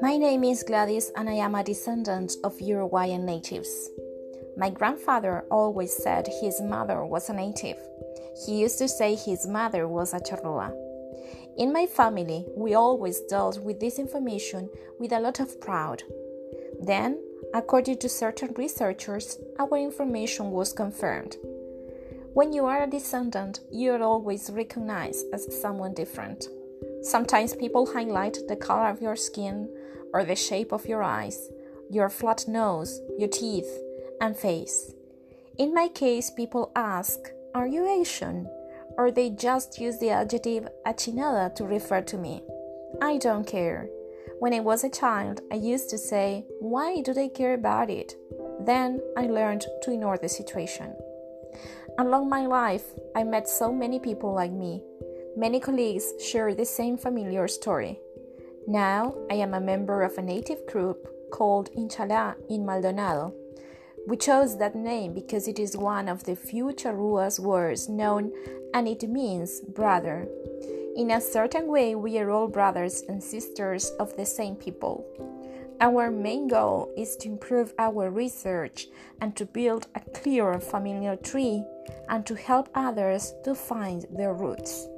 My name is Gladys and I am a descendant of Uruguayan natives. My grandfather always said his mother was a native. He used to say his mother was a charrua. In my family, we always dealt with this information with a lot of pride. Then, according to certain researchers, our information was confirmed. When you are a descendant, you are always recognized as someone different. Sometimes people highlight the color of your skin or the shape of your eyes, your flat nose, your teeth, and face. In my case, people ask, Are you Asian? Or they just use the adjective achinada to refer to me. I don't care. When I was a child, I used to say, Why do they care about it? Then I learned to ignore the situation. Along my life, I met so many people like me. Many colleagues share the same familiar story. Now I am a member of a native group called Inchala in Maldonado. We chose that name because it is one of the few Charruas words known and it means brother. In a certain way, we are all brothers and sisters of the same people. Our main goal is to improve our research and to build a clear familiar tree and to help others to find their roots.